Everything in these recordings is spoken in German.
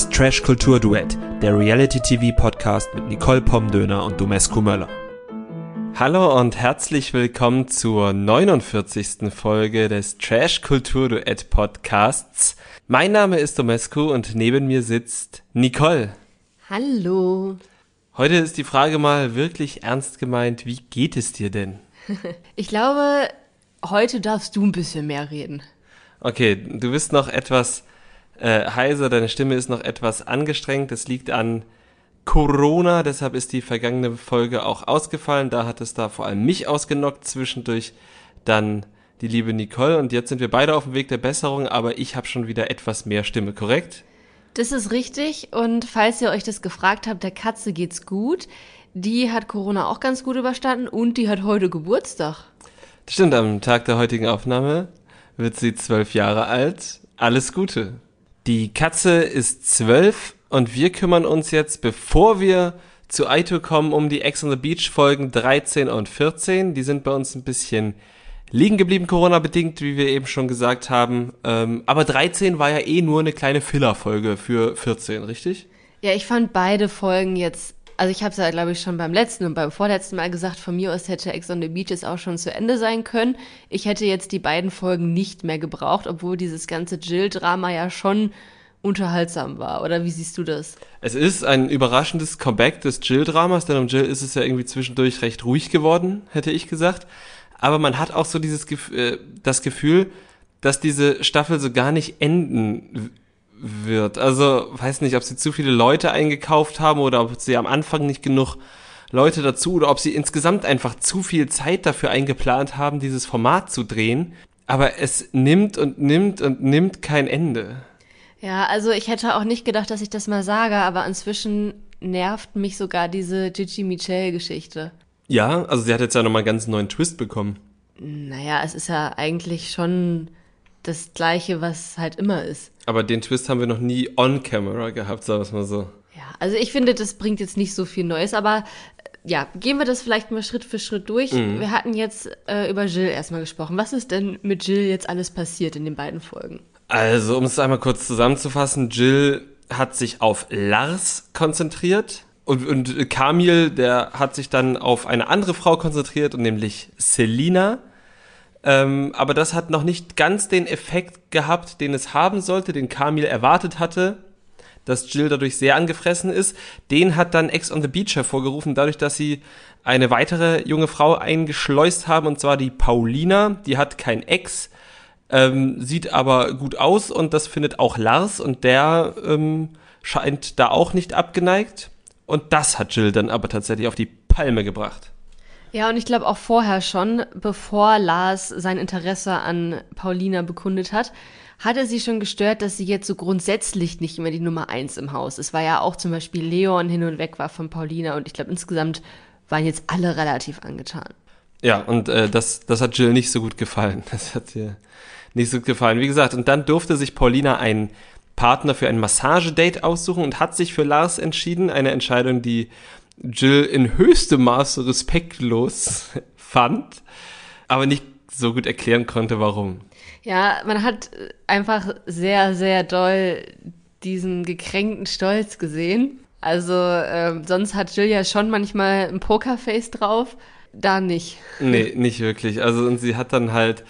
Das Trash Kultur Duett, der Reality TV Podcast mit Nicole Pomdöner und Domescu Möller. Hallo und herzlich willkommen zur 49. Folge des Trash Kultur Duett Podcasts. Mein Name ist Domescu und neben mir sitzt Nicole. Hallo. Heute ist die Frage mal wirklich ernst gemeint, wie geht es dir denn? Ich glaube, heute darfst du ein bisschen mehr reden. Okay, du bist noch etwas äh, heiser, deine Stimme ist noch etwas angestrengt. Das liegt an Corona, deshalb ist die vergangene Folge auch ausgefallen. Da hat es da vor allem mich ausgenockt, zwischendurch dann die liebe Nicole und jetzt sind wir beide auf dem Weg der Besserung, aber ich habe schon wieder etwas mehr Stimme, korrekt? Das ist richtig und falls ihr euch das gefragt habt, der Katze geht's gut. Die hat Corona auch ganz gut überstanden und die hat heute Geburtstag. Das stimmt, am Tag der heutigen Aufnahme wird sie zwölf Jahre alt. Alles Gute. Die Katze ist zwölf und wir kümmern uns jetzt, bevor wir zu Aito kommen, um die Ex on the Beach Folgen 13 und 14. Die sind bei uns ein bisschen liegen geblieben, Corona-bedingt, wie wir eben schon gesagt haben. Ähm, aber 13 war ja eh nur eine kleine Filler-Folge für 14, richtig? Ja, ich fand beide Folgen jetzt, also ich habe es ja, glaube ich, schon beim letzten und beim vorletzten Mal gesagt, von mir aus hätte Ex on the Beach jetzt auch schon zu Ende sein können. Ich hätte jetzt die beiden Folgen nicht mehr gebraucht, obwohl dieses ganze Jill-Drama ja schon unterhaltsam war. Oder wie siehst du das? Es ist ein überraschendes Comeback des Jill-Dramas, denn um Jill ist es ja irgendwie zwischendurch recht ruhig geworden, hätte ich gesagt aber man hat auch so dieses äh, das Gefühl, dass diese Staffel so gar nicht enden wird. Also weiß nicht, ob sie zu viele Leute eingekauft haben oder ob sie am Anfang nicht genug Leute dazu oder ob sie insgesamt einfach zu viel Zeit dafür eingeplant haben, dieses Format zu drehen. Aber es nimmt und nimmt und nimmt kein Ende. Ja, also ich hätte auch nicht gedacht, dass ich das mal sage, aber inzwischen nervt mich sogar diese Gigi Michelle-Geschichte. Ja, also sie hat jetzt ja nochmal einen ganz neuen Twist bekommen. Naja, es ist ja eigentlich schon das Gleiche, was halt immer ist. Aber den Twist haben wir noch nie on camera gehabt, sagen wir es mal so. Ja, also ich finde, das bringt jetzt nicht so viel Neues, aber äh, ja, gehen wir das vielleicht mal Schritt für Schritt durch. Mhm. Wir hatten jetzt äh, über Jill erstmal gesprochen. Was ist denn mit Jill jetzt alles passiert in den beiden Folgen? Also, um es einmal kurz zusammenzufassen, Jill hat sich auf Lars konzentriert und, und Kamil, der hat sich dann auf eine andere Frau konzentriert, nämlich Selina. Ähm, aber das hat noch nicht ganz den Effekt gehabt, den es haben sollte, den Kamil erwartet hatte, dass Jill dadurch sehr angefressen ist. Den hat dann Ex on the Beach hervorgerufen, dadurch, dass sie eine weitere junge Frau eingeschleust haben, und zwar die Paulina. Die hat kein Ex, ähm, sieht aber gut aus und das findet auch Lars und der ähm, scheint da auch nicht abgeneigt. Und das hat Jill dann aber tatsächlich auf die Palme gebracht. Ja, und ich glaube auch vorher schon, bevor Lars sein Interesse an Paulina bekundet hat, hat er sie schon gestört, dass sie jetzt so grundsätzlich nicht immer die Nummer eins im Haus ist. Weil ja auch zum Beispiel Leon hin und weg war von Paulina und ich glaube insgesamt waren jetzt alle relativ angetan. Ja, und äh, das, das hat Jill nicht so gut gefallen. Das hat ihr nicht so gut gefallen. Wie gesagt, und dann durfte sich Paulina ein Partner für ein Massagedate aussuchen und hat sich für Lars entschieden. Eine Entscheidung, die Jill in höchstem Maße respektlos fand, aber nicht so gut erklären konnte, warum. Ja, man hat einfach sehr, sehr doll diesen gekränkten Stolz gesehen. Also ähm, sonst hat Jill ja schon manchmal ein Pokerface drauf, da nicht. Nee, nicht wirklich. Also und sie hat dann halt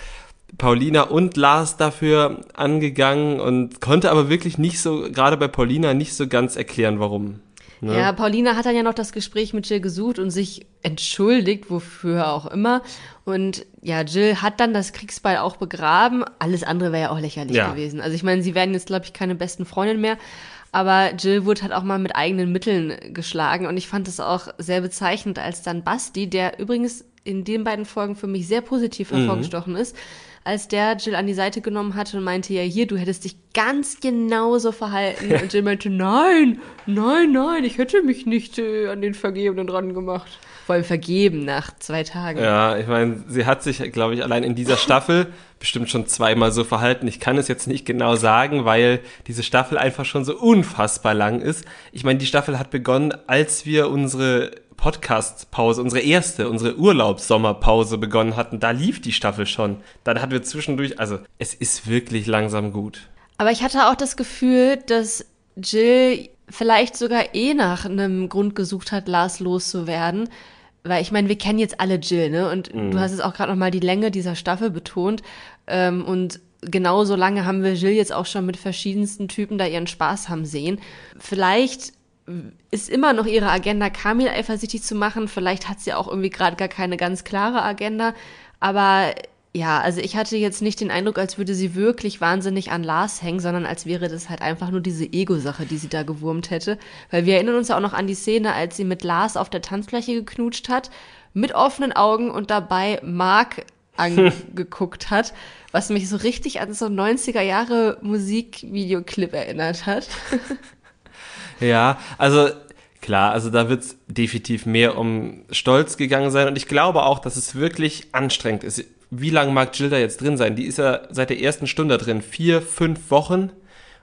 Paulina und Lars dafür angegangen und konnte aber wirklich nicht so, gerade bei Paulina, nicht so ganz erklären, warum. Ne? Ja, Paulina hat dann ja noch das Gespräch mit Jill gesucht und sich entschuldigt, wofür auch immer. Und ja, Jill hat dann das Kriegsball auch begraben. Alles andere wäre ja auch lächerlich ja. gewesen. Also ich meine, sie werden jetzt, glaube ich, keine besten Freundinnen mehr. Aber Jill wurde halt auch mal mit eigenen Mitteln geschlagen. Und ich fand das auch sehr bezeichnend, als dann Basti, der übrigens in den beiden Folgen für mich sehr positiv mhm. hervorgestochen mhm. ist, als der Jill an die Seite genommen hatte und meinte, ja hier, du hättest dich ganz genauso verhalten. Und Jill meinte, nein, nein, nein, ich hätte mich nicht äh, an den Vergebenen dran gemacht. Vor allem vergeben nach zwei Tagen. Ja, ich meine, sie hat sich, glaube ich, allein in dieser Staffel bestimmt schon zweimal so verhalten. Ich kann es jetzt nicht genau sagen, weil diese Staffel einfach schon so unfassbar lang ist. Ich meine, die Staffel hat begonnen, als wir unsere Podcast-Pause, unsere erste, unsere Urlaubssommerpause begonnen hatten, da lief die Staffel schon. Dann hatten wir zwischendurch, also es ist wirklich langsam gut. Aber ich hatte auch das Gefühl, dass Jill vielleicht sogar eh nach einem Grund gesucht hat, Lars loszuwerden. Weil ich meine, wir kennen jetzt alle Jill, ne? Und mhm. du hast es auch gerade nochmal die Länge dieser Staffel betont. Ähm, und genauso lange haben wir Jill jetzt auch schon mit verschiedensten Typen da ihren Spaß haben sehen. Vielleicht ist immer noch ihre Agenda, Kamil eifersüchtig zu machen. Vielleicht hat sie auch irgendwie gerade gar keine ganz klare Agenda. Aber ja, also ich hatte jetzt nicht den Eindruck, als würde sie wirklich wahnsinnig an Lars hängen, sondern als wäre das halt einfach nur diese Ego-Sache, die sie da gewurmt hätte. Weil wir erinnern uns ja auch noch an die Szene, als sie mit Lars auf der Tanzfläche geknutscht hat, mit offenen Augen und dabei Mark angeguckt hat, was mich so richtig an so 90er Jahre Musikvideoclip erinnert hat. ja, also Klar, also da wird es definitiv mehr um Stolz gegangen sein und ich glaube auch, dass es wirklich anstrengend ist wie lange mag Jill da jetzt drin sein? Die ist ja seit der ersten Stunde drin. Vier, fünf Wochen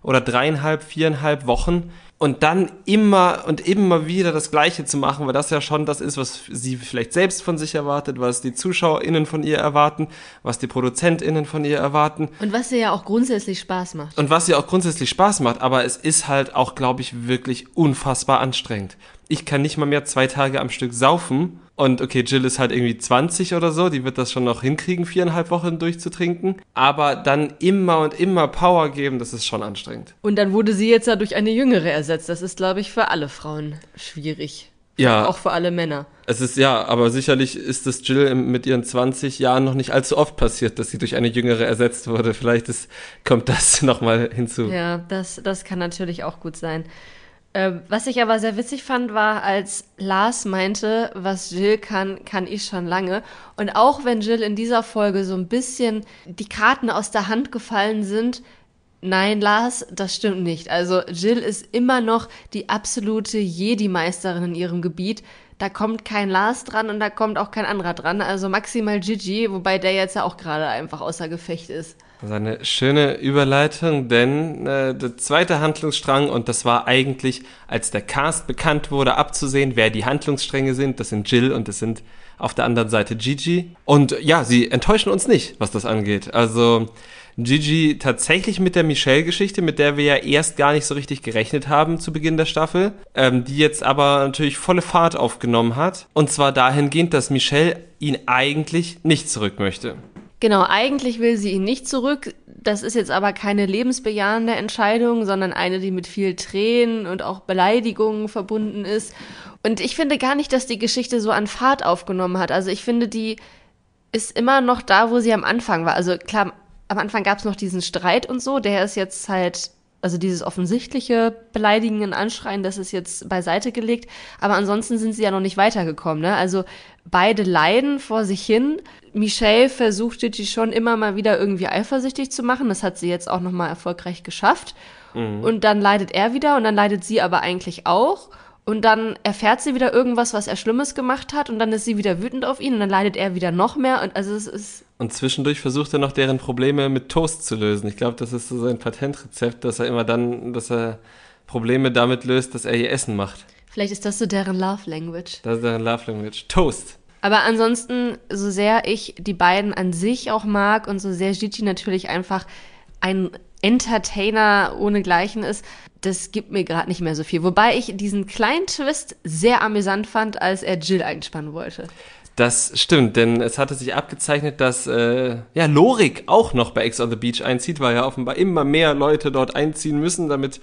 oder dreieinhalb, viereinhalb Wochen. Und dann immer und immer wieder das Gleiche zu machen, weil das ja schon das ist, was sie vielleicht selbst von sich erwartet, was die ZuschauerInnen von ihr erwarten, was die ProduzentInnen von ihr erwarten. Und was ihr ja auch grundsätzlich Spaß macht. Und was ihr auch grundsätzlich Spaß macht, aber es ist halt auch, glaube ich, wirklich unfassbar anstrengend. Ich kann nicht mal mehr zwei Tage am Stück saufen und okay, Jill ist halt irgendwie 20 oder so, die wird das schon noch hinkriegen, viereinhalb Wochen durchzutrinken. Aber dann immer und immer Power geben, das ist schon anstrengend. Und dann wurde sie jetzt ja durch eine jüngere ersetzt. Das ist, glaube ich, für alle Frauen schwierig. Ja. Auch für alle Männer. Es ist ja, aber sicherlich ist es Jill mit ihren 20 Jahren noch nicht allzu oft passiert, dass sie durch eine jüngere ersetzt wurde. Vielleicht ist, kommt das nochmal hinzu. Ja, das, das kann natürlich auch gut sein. Ähm, was ich aber sehr witzig fand, war, als Lars meinte, was Jill kann, kann ich schon lange. Und auch wenn Jill in dieser Folge so ein bisschen die Karten aus der Hand gefallen sind, nein, Lars, das stimmt nicht. Also Jill ist immer noch die absolute Jedi-Meisterin in ihrem Gebiet. Da kommt kein Lars dran und da kommt auch kein anderer dran. Also maximal Gigi, wobei der jetzt ja auch gerade einfach außer Gefecht ist. Das ist eine schöne Überleitung, denn äh, der zweite Handlungsstrang, und das war eigentlich, als der Cast bekannt wurde, abzusehen, wer die Handlungsstränge sind. Das sind Jill und das sind auf der anderen Seite Gigi. Und ja, sie enttäuschen uns nicht, was das angeht. Also Gigi tatsächlich mit der Michelle-Geschichte, mit der wir ja erst gar nicht so richtig gerechnet haben zu Beginn der Staffel, ähm, die jetzt aber natürlich volle Fahrt aufgenommen hat. Und zwar dahingehend, dass Michelle ihn eigentlich nicht zurück möchte. Genau, eigentlich will sie ihn nicht zurück. Das ist jetzt aber keine lebensbejahende Entscheidung, sondern eine, die mit viel Tränen und auch Beleidigungen verbunden ist. Und ich finde gar nicht, dass die Geschichte so an Fahrt aufgenommen hat. Also ich finde, die ist immer noch da, wo sie am Anfang war. Also klar, am Anfang gab es noch diesen Streit und so, der ist jetzt halt also dieses offensichtliche Beleidigen Anschreien, das ist jetzt beiseite gelegt. Aber ansonsten sind sie ja noch nicht weitergekommen. Ne? Also beide leiden vor sich hin. Michelle versucht Gigi schon immer mal wieder irgendwie eifersüchtig zu machen. Das hat sie jetzt auch nochmal erfolgreich geschafft. Mhm. Und dann leidet er wieder und dann leidet sie aber eigentlich auch. Und dann erfährt sie wieder irgendwas, was er Schlimmes gemacht hat, und dann ist sie wieder wütend auf ihn und dann leidet er wieder noch mehr. Und also es ist. Und zwischendurch versucht er noch deren Probleme mit Toast zu lösen. Ich glaube, das ist so sein Patentrezept, dass er immer dann, dass er Probleme damit löst, dass er ihr Essen macht. Vielleicht ist das so deren Love Language. Das ist deren Love Language. Toast. Aber ansonsten, so sehr ich die beiden an sich auch mag und so sehr Gigi natürlich einfach ein Entertainer ohne Gleichen ist, das gibt mir gerade nicht mehr so viel. Wobei ich diesen kleinen Twist sehr amüsant fand, als er Jill einspannen wollte. Das stimmt, denn es hatte sich abgezeichnet, dass äh, ja Lorik auch noch bei Ex on the Beach einzieht, weil ja offenbar immer mehr Leute dort einziehen müssen, damit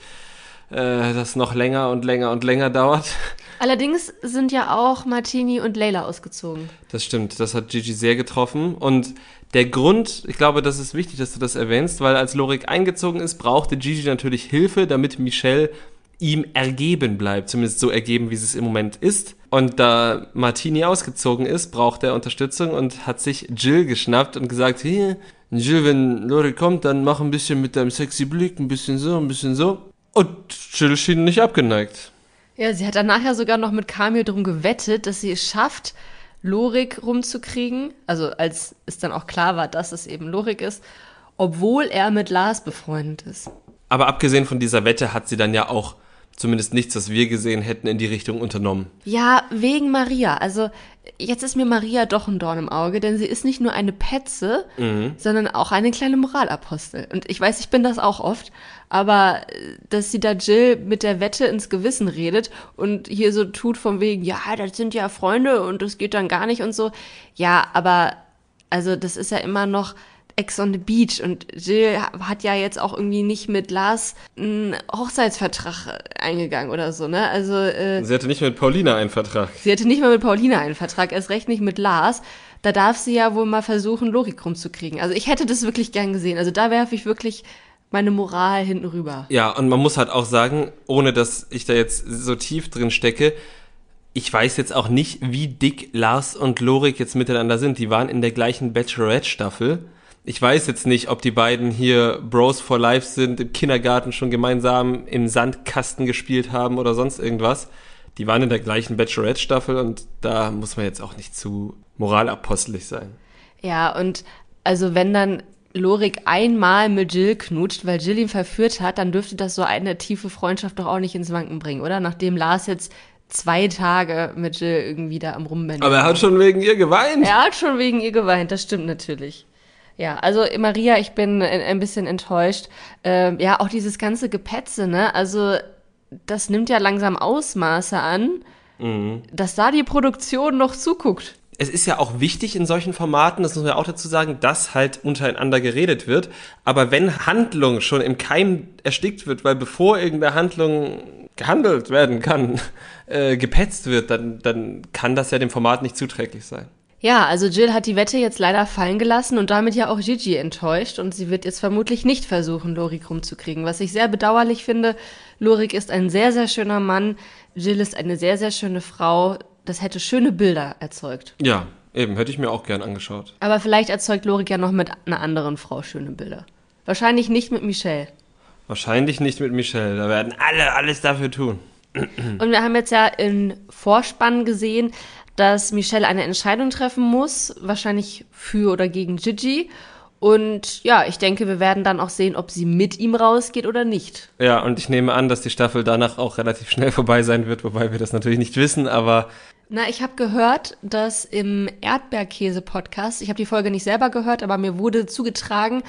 äh, das noch länger und länger und länger dauert. Allerdings sind ja auch Martini und Leila ausgezogen. Das stimmt, das hat Gigi sehr getroffen und der Grund, ich glaube, das ist wichtig, dass du das erwähnst, weil als Lorik eingezogen ist, brauchte Gigi natürlich Hilfe, damit Michelle ihm ergeben bleibt, zumindest so ergeben, wie es im Moment ist. Und da Martini ausgezogen ist, braucht er Unterstützung und hat sich Jill geschnappt und gesagt, hier, Jill, wenn Lorik kommt, dann mach ein bisschen mit deinem sexy Blick, ein bisschen so, ein bisschen so. Und Jill schien nicht abgeneigt. Ja, sie hat dann nachher sogar noch mit Kamil drum gewettet, dass sie es schafft, Lorik rumzukriegen. Also als es dann auch klar war, dass es eben Lorik ist, obwohl er mit Lars befreundet ist. Aber abgesehen von dieser Wette hat sie dann ja auch zumindest nichts, was wir gesehen hätten, in die Richtung unternommen. Ja, wegen Maria. Also jetzt ist mir Maria doch ein Dorn im Auge, denn sie ist nicht nur eine Petze, mhm. sondern auch eine kleine Moralapostel. Und ich weiß, ich bin das auch oft, aber äh, dass sie da Jill mit der Wette ins Gewissen redet und hier so tut von wegen, ja, das sind ja Freunde und das geht dann gar nicht und so. Ja, aber also das ist ja immer noch Ex on the Beach und Jill hat ja jetzt auch irgendwie nicht mit Lars einen Hochzeitsvertrag eingegangen oder so, ne? Also äh, sie hatte nicht mit Paulina einen Vertrag. Sie hatte nicht mal mit Paulina einen Vertrag, erst recht nicht mit Lars. Da darf sie ja wohl mal versuchen, Logik rumzukriegen. Also ich hätte das wirklich gern gesehen. Also da werfe ich wirklich meine Moral hinten rüber. Ja, und man muss halt auch sagen, ohne dass ich da jetzt so tief drin stecke, ich weiß jetzt auch nicht, wie dick Lars und Lorik jetzt miteinander sind. Die waren in der gleichen Bachelorette-Staffel ich weiß jetzt nicht, ob die beiden hier Bros for Life sind, im Kindergarten schon gemeinsam im Sandkasten gespielt haben oder sonst irgendwas. Die waren in der gleichen Bachelorette-Staffel und da muss man jetzt auch nicht zu moralapostelig sein. Ja, und also wenn dann Lorik einmal mit Jill knutscht, weil Jill ihn verführt hat, dann dürfte das so eine tiefe Freundschaft doch auch nicht ins Wanken bringen, oder? Nachdem Lars jetzt zwei Tage mit Jill irgendwie da am Rumbänden. Aber er hat schon wegen ihr geweint. Er hat schon wegen ihr geweint, das stimmt natürlich. Ja, also Maria, ich bin ein bisschen enttäuscht. Ähm, ja, auch dieses ganze Gepetze, ne? Also das nimmt ja langsam Ausmaße an, mhm. dass da die Produktion noch zuguckt. Es ist ja auch wichtig in solchen Formaten, das muss man ja auch dazu sagen, dass halt untereinander geredet wird. Aber wenn Handlung schon im Keim erstickt wird, weil bevor irgendeine Handlung gehandelt werden kann, äh, gepetzt wird, dann, dann kann das ja dem Format nicht zuträglich sein. Ja, also Jill hat die Wette jetzt leider fallen gelassen und damit ja auch Gigi enttäuscht und sie wird jetzt vermutlich nicht versuchen, Lorik rumzukriegen, was ich sehr bedauerlich finde. Lorik ist ein sehr, sehr schöner Mann, Jill ist eine sehr, sehr schöne Frau. Das hätte schöne Bilder erzeugt. Ja, eben, hätte ich mir auch gern angeschaut. Aber vielleicht erzeugt Lorik ja noch mit einer anderen Frau schöne Bilder. Wahrscheinlich nicht mit Michelle. Wahrscheinlich nicht mit Michelle. Da werden alle alles dafür tun. Und wir haben jetzt ja in Vorspann gesehen, dass Michelle eine Entscheidung treffen muss, wahrscheinlich für oder gegen Gigi. Und ja, ich denke, wir werden dann auch sehen, ob sie mit ihm rausgeht oder nicht. Ja, und ich nehme an, dass die Staffel danach auch relativ schnell vorbei sein wird, wobei wir das natürlich nicht wissen, aber. Na, ich habe gehört, dass im Erdbeerkäse-Podcast, ich habe die Folge nicht selber gehört, aber mir wurde zugetragen,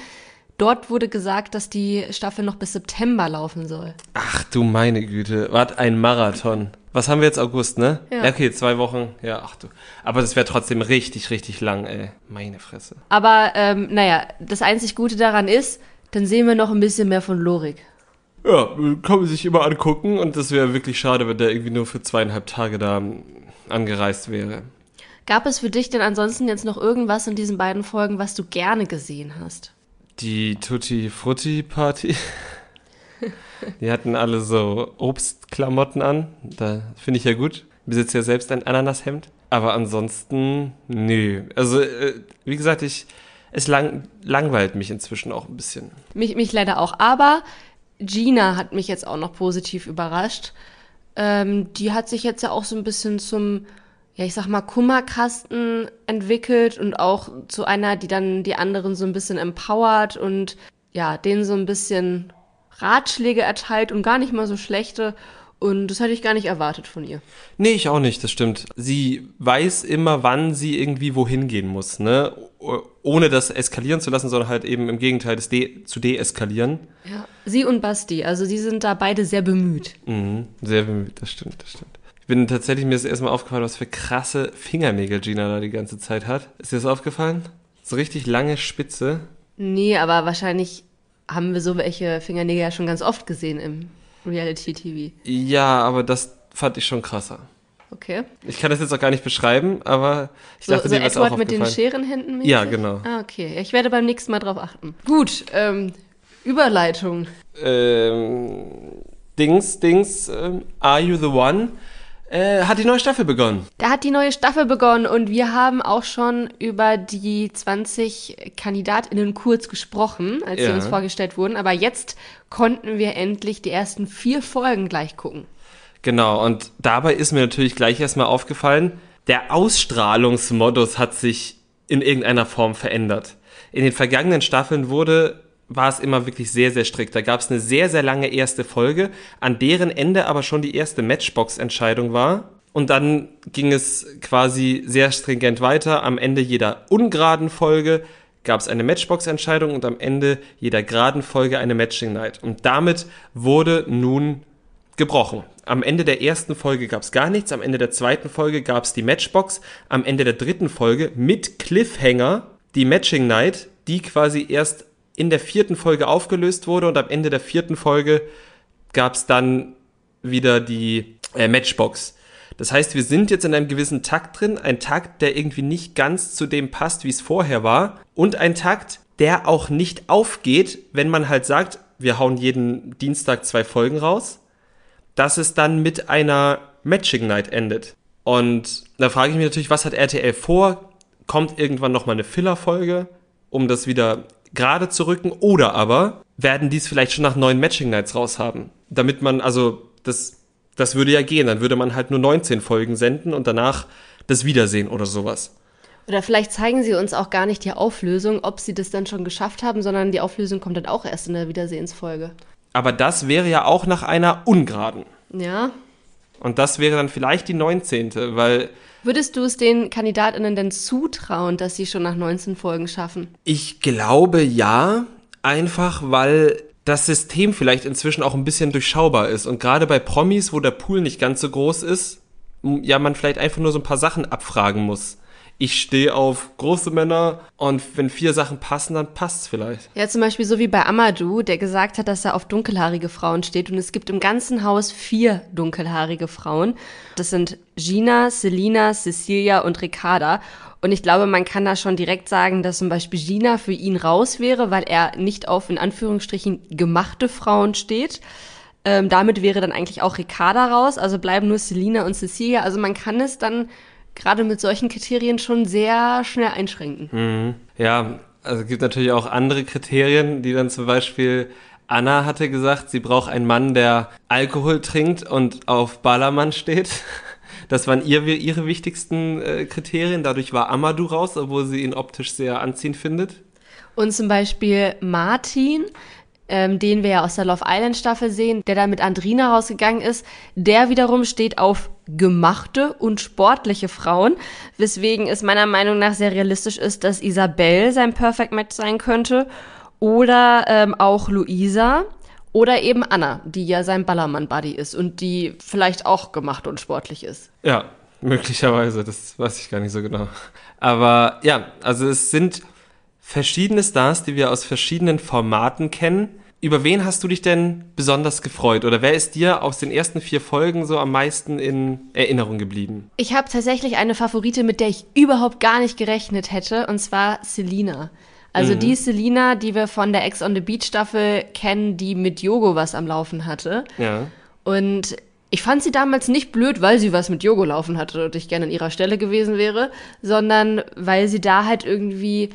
dort wurde gesagt, dass die Staffel noch bis September laufen soll. Ach du meine Güte, was ein Marathon. Was haben wir jetzt August, ne? Ja. Okay, zwei Wochen. Ja, ach du. Aber das wäre trotzdem richtig, richtig lang, ey. Meine Fresse. Aber ähm, naja, das einzig Gute daran ist, dann sehen wir noch ein bisschen mehr von Lorik. Ja, kann man sich immer angucken und das wäre wirklich schade, wenn der irgendwie nur für zweieinhalb Tage da angereist wäre. Gab es für dich denn ansonsten jetzt noch irgendwas in diesen beiden Folgen, was du gerne gesehen hast? Die Tutti Frutti Party. Die hatten alle so Obstklamotten an. Da finde ich ja gut. Ich besitze ja selbst ein Ananashemd. Aber ansonsten, nö. Also, äh, wie gesagt, ich, es lang, langweilt mich inzwischen auch ein bisschen. Mich, mich leider auch. Aber Gina hat mich jetzt auch noch positiv überrascht. Ähm, die hat sich jetzt ja auch so ein bisschen zum, ja, ich sag mal, Kummerkasten entwickelt und auch zu einer, die dann die anderen so ein bisschen empowert und ja, denen so ein bisschen Ratschläge erteilt und gar nicht mal so schlechte. Und das hätte ich gar nicht erwartet von ihr. Nee, ich auch nicht, das stimmt. Sie weiß immer, wann sie irgendwie wohin gehen muss, ne? Ohne das eskalieren zu lassen, sondern halt eben im Gegenteil, das de zu deeskalieren. Ja, sie und Basti, also sie sind da beide sehr bemüht. Mhm, sehr bemüht, das stimmt, das stimmt. Ich bin tatsächlich mir das erstmal aufgefallen, was für krasse Fingernägel Gina da die ganze Zeit hat. Ist dir das aufgefallen? So richtig lange Spitze. Nee, aber wahrscheinlich haben wir so welche Fingernägel ja schon ganz oft gesehen im Reality-TV. Ja, aber das fand ich schon krasser. Okay. Ich kann das jetzt auch gar nicht beschreiben, aber ich so, dachte, so dir was auch mit den Scherenhänden mäßig? Ja, genau. Ah, okay. Ich werde beim nächsten Mal drauf achten. Gut, ähm, Überleitung. Ähm, Dings, Dings, ähm, Are You the One? Äh, hat die neue Staffel begonnen. Da hat die neue Staffel begonnen und wir haben auch schon über die 20 KandidatInnen kurz gesprochen, als ja. sie uns vorgestellt wurden. Aber jetzt konnten wir endlich die ersten vier Folgen gleich gucken. Genau, und dabei ist mir natürlich gleich erstmal aufgefallen, der Ausstrahlungsmodus hat sich in irgendeiner Form verändert. In den vergangenen Staffeln wurde war es immer wirklich sehr, sehr strikt. Da gab es eine sehr, sehr lange erste Folge, an deren Ende aber schon die erste Matchbox-Entscheidung war. Und dann ging es quasi sehr stringent weiter. Am Ende jeder ungeraden Folge gab es eine Matchbox-Entscheidung und am Ende jeder geraden Folge eine Matching Night. Und damit wurde nun gebrochen. Am Ende der ersten Folge gab es gar nichts, am Ende der zweiten Folge gab es die Matchbox, am Ende der dritten Folge mit Cliffhanger die Matching Night, die quasi erst in der vierten Folge aufgelöst wurde und am Ende der vierten Folge gab es dann wieder die äh, Matchbox. Das heißt, wir sind jetzt in einem gewissen Takt drin, ein Takt, der irgendwie nicht ganz zu dem passt, wie es vorher war und ein Takt, der auch nicht aufgeht, wenn man halt sagt, wir hauen jeden Dienstag zwei Folgen raus, dass es dann mit einer Matching Night endet. Und da frage ich mich natürlich, was hat RTL vor? Kommt irgendwann nochmal eine Filler-Folge, um das wieder gerade zu rücken? Oder aber werden die es vielleicht schon nach neun Matching Nights raushaben? Damit man, also, das, das würde ja gehen. Dann würde man halt nur 19 Folgen senden und danach das Wiedersehen oder sowas. Oder vielleicht zeigen sie uns auch gar nicht die Auflösung, ob sie das dann schon geschafft haben, sondern die Auflösung kommt dann auch erst in der Wiedersehensfolge. Aber das wäre ja auch nach einer ungeraden. Ja. Und das wäre dann vielleicht die 19., weil. Würdest du es den KandidatInnen denn zutrauen, dass sie schon nach 19 Folgen schaffen? Ich glaube ja, einfach weil das System vielleicht inzwischen auch ein bisschen durchschaubar ist. Und gerade bei Promis, wo der Pool nicht ganz so groß ist, ja, man vielleicht einfach nur so ein paar Sachen abfragen muss ich stehe auf große Männer und wenn vier Sachen passen, dann passt's vielleicht. Ja, zum Beispiel so wie bei Amadou, der gesagt hat, dass er auf dunkelhaarige Frauen steht und es gibt im ganzen Haus vier dunkelhaarige Frauen. Das sind Gina, Selina, Cecilia und Ricarda. Und ich glaube, man kann da schon direkt sagen, dass zum Beispiel Gina für ihn raus wäre, weil er nicht auf in Anführungsstrichen gemachte Frauen steht. Ähm, damit wäre dann eigentlich auch Ricarda raus, also bleiben nur Selina und Cecilia. Also man kann es dann gerade mit solchen Kriterien schon sehr schnell einschränken. Mhm. Ja, also es gibt natürlich auch andere Kriterien, die dann zum Beispiel Anna hatte gesagt, sie braucht einen Mann, der Alkohol trinkt und auf Ballermann steht. Das waren ihr, ihre wichtigsten äh, Kriterien. Dadurch war Amadou raus, obwohl sie ihn optisch sehr anziehend findet. Und zum Beispiel Martin, ähm, den wir ja aus der Love Island Staffel sehen, der da mit Andrina rausgegangen ist, der wiederum steht auf gemachte und sportliche Frauen, weswegen es meiner Meinung nach sehr realistisch ist, dass Isabelle sein Perfect Match sein könnte oder ähm, auch Luisa oder eben Anna, die ja sein Ballermann-Buddy ist und die vielleicht auch gemacht und sportlich ist. Ja, möglicherweise, das weiß ich gar nicht so genau. Aber ja, also es sind verschiedene Stars, die wir aus verschiedenen Formaten kennen. Über wen hast du dich denn besonders gefreut? Oder wer ist dir aus den ersten vier Folgen so am meisten in Erinnerung geblieben? Ich habe tatsächlich eine Favorite, mit der ich überhaupt gar nicht gerechnet hätte, und zwar Selina. Also mhm. die Selina, die wir von der Ex on the Beach Staffel kennen, die mit Yogo was am Laufen hatte. Ja. Und ich fand sie damals nicht blöd, weil sie was mit Yogo laufen hatte und ich gerne an ihrer Stelle gewesen wäre, sondern weil sie da halt irgendwie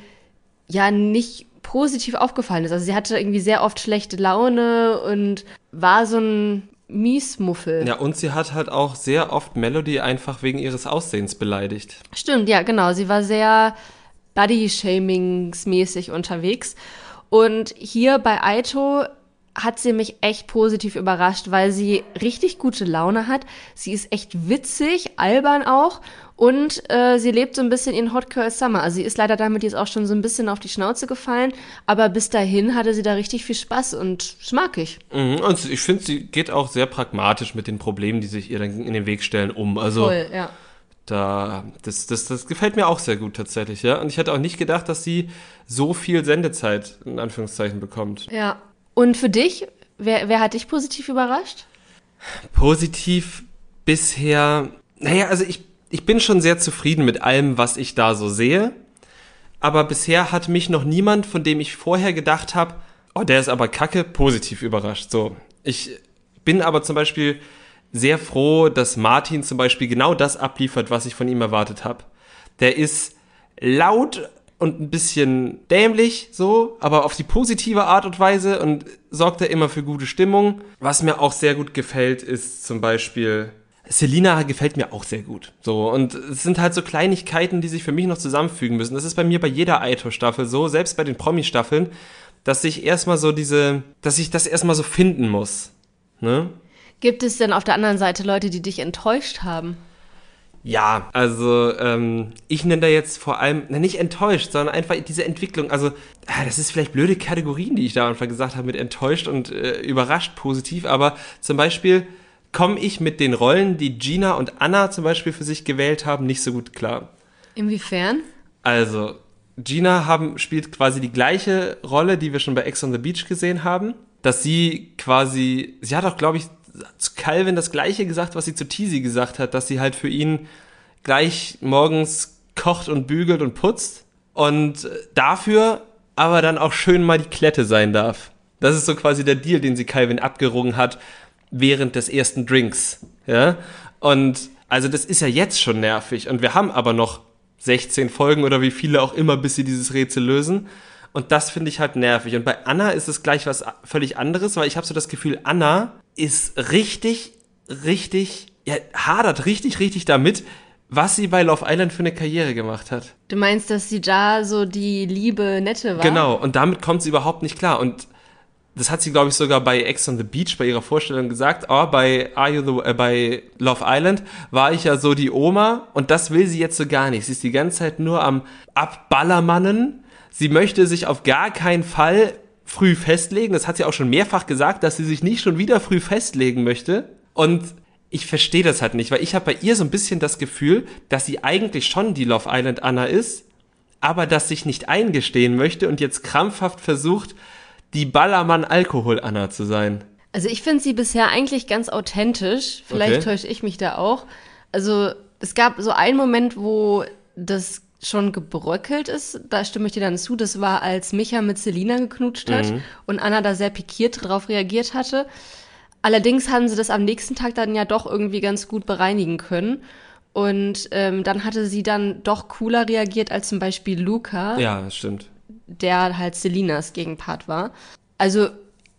ja nicht positiv aufgefallen ist. Also sie hatte irgendwie sehr oft schlechte Laune und war so ein Miesmuffel. Ja, und sie hat halt auch sehr oft Melody einfach wegen ihres Aussehens beleidigt. Stimmt, ja, genau. Sie war sehr Body-Shamings-mäßig unterwegs. Und hier bei Aito hat sie mich echt positiv überrascht, weil sie richtig gute Laune hat. Sie ist echt witzig, albern auch und äh, sie lebt so ein bisschen in Hot Girl Summer. Also sie ist leider damit jetzt auch schon so ein bisschen auf die Schnauze gefallen, aber bis dahin hatte sie da richtig viel Spaß und ich. Mhm, und ich finde, sie geht auch sehr pragmatisch mit den Problemen, die sich ihr dann in den Weg stellen, um. Also Voll, ja. Da, das, das, das gefällt mir auch sehr gut tatsächlich, ja. Und ich hätte auch nicht gedacht, dass sie so viel Sendezeit in Anführungszeichen bekommt. Ja, und für dich, wer, wer hat dich positiv überrascht? Positiv bisher, naja, also ich, ich bin schon sehr zufrieden mit allem, was ich da so sehe. Aber bisher hat mich noch niemand, von dem ich vorher gedacht habe, oh, der ist aber kacke, positiv überrascht. So, ich bin aber zum Beispiel sehr froh, dass Martin zum Beispiel genau das abliefert, was ich von ihm erwartet habe. Der ist laut und ein bisschen dämlich, so, aber auf die positive Art und Weise und sorgt da immer für gute Stimmung. Was mir auch sehr gut gefällt, ist zum Beispiel Selina gefällt mir auch sehr gut. So, und es sind halt so Kleinigkeiten, die sich für mich noch zusammenfügen müssen. Das ist bei mir bei jeder Aito-Staffel so, selbst bei den Promi-Staffeln, dass ich erstmal so diese, dass ich das erstmal so finden muss. Ne? Gibt es denn auf der anderen Seite Leute, die dich enttäuscht haben? Ja, also ähm, ich nenne da jetzt vor allem, na, nicht enttäuscht, sondern einfach diese Entwicklung. Also, ah, das ist vielleicht blöde Kategorien, die ich da einfach gesagt habe, mit enttäuscht und äh, überrascht positiv, aber zum Beispiel komme ich mit den Rollen, die Gina und Anna zum Beispiel für sich gewählt haben, nicht so gut klar. Inwiefern? Also, Gina haben, spielt quasi die gleiche Rolle, die wir schon bei Ex on the Beach gesehen haben. Dass sie quasi, sie hat auch, glaube ich, Calvin das gleiche gesagt, was sie zu Teasy gesagt hat, dass sie halt für ihn gleich morgens kocht und bügelt und putzt und dafür aber dann auch schön mal die Klette sein darf. Das ist so quasi der Deal, den sie Calvin abgerungen hat während des ersten Drinks. Ja? Und also das ist ja jetzt schon nervig und wir haben aber noch 16 Folgen oder wie viele auch immer, bis sie dieses Rätsel lösen. Und das finde ich halt nervig. Und bei Anna ist es gleich was völlig anderes, weil ich habe so das Gefühl, Anna ist richtig, richtig, ja, hadert richtig, richtig damit, was sie bei Love Island für eine Karriere gemacht hat. Du meinst, dass sie da so die liebe, nette war? Genau, und damit kommt sie überhaupt nicht klar. Und das hat sie, glaube ich, sogar bei Ex on the Beach bei ihrer Vorstellung gesagt. Oh, bei Are You the, äh, bei Love Island war ich ja so die Oma und das will sie jetzt so gar nicht. Sie ist die ganze Zeit nur am Abballermannen. Sie möchte sich auf gar keinen Fall früh festlegen. Das hat sie auch schon mehrfach gesagt, dass sie sich nicht schon wieder früh festlegen möchte. Und ich verstehe das halt nicht, weil ich habe bei ihr so ein bisschen das Gefühl, dass sie eigentlich schon die Love Island Anna ist, aber das sich nicht eingestehen möchte und jetzt krampfhaft versucht, die Ballermann-Alkohol-Anna zu sein. Also ich finde sie bisher eigentlich ganz authentisch. Vielleicht okay. täusche ich mich da auch. Also es gab so einen Moment, wo das schon gebröckelt ist. Da stimme ich dir dann zu. Das war, als Micha mit Selina geknutscht hat mhm. und Anna da sehr pikiert drauf reagiert hatte. Allerdings haben sie das am nächsten Tag dann ja doch irgendwie ganz gut bereinigen können. Und ähm, dann hatte sie dann doch cooler reagiert als zum Beispiel Luca. Ja, stimmt der halt Selinas Gegenpart war. Also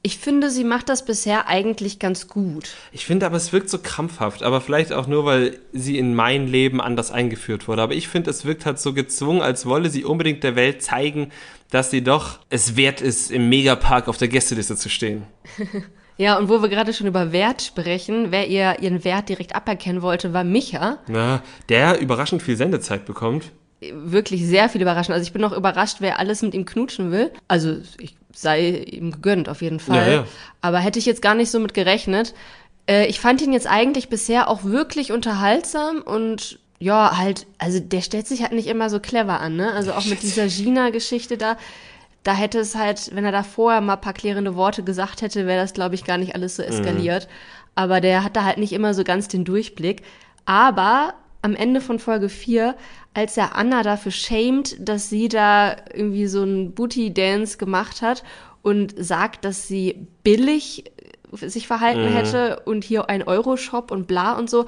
ich finde, sie macht das bisher eigentlich ganz gut. Ich finde aber, es wirkt so krampfhaft. Aber vielleicht auch nur, weil sie in mein Leben anders eingeführt wurde. Aber ich finde, es wirkt halt so gezwungen, als wolle sie unbedingt der Welt zeigen, dass sie doch es wert ist, im Megapark auf der Gästeliste zu stehen. ja, und wo wir gerade schon über Wert sprechen, wer ihr ihren Wert direkt aberkennen wollte, war Micha. Na, der überraschend viel Sendezeit bekommt wirklich sehr viel überraschen. Also ich bin noch überrascht, wer alles mit ihm knutschen will. Also ich sei ihm gegönnt auf jeden Fall. Ja, ja. Aber hätte ich jetzt gar nicht so mit gerechnet. Äh, ich fand ihn jetzt eigentlich bisher auch wirklich unterhaltsam und ja, halt, also der stellt sich halt nicht immer so clever an, ne? Also auch mit dieser Gina-Geschichte da. Da hätte es halt, wenn er da vorher mal ein paar klärende Worte gesagt hätte, wäre das, glaube ich, gar nicht alles so eskaliert. Mhm. Aber der hat da halt nicht immer so ganz den Durchblick. Aber am Ende von Folge 4 als er Anna dafür schämt, dass sie da irgendwie so einen Booty-Dance gemacht hat und sagt, dass sie billig sich verhalten mhm. hätte und hier ein Euro-Shop und bla und so.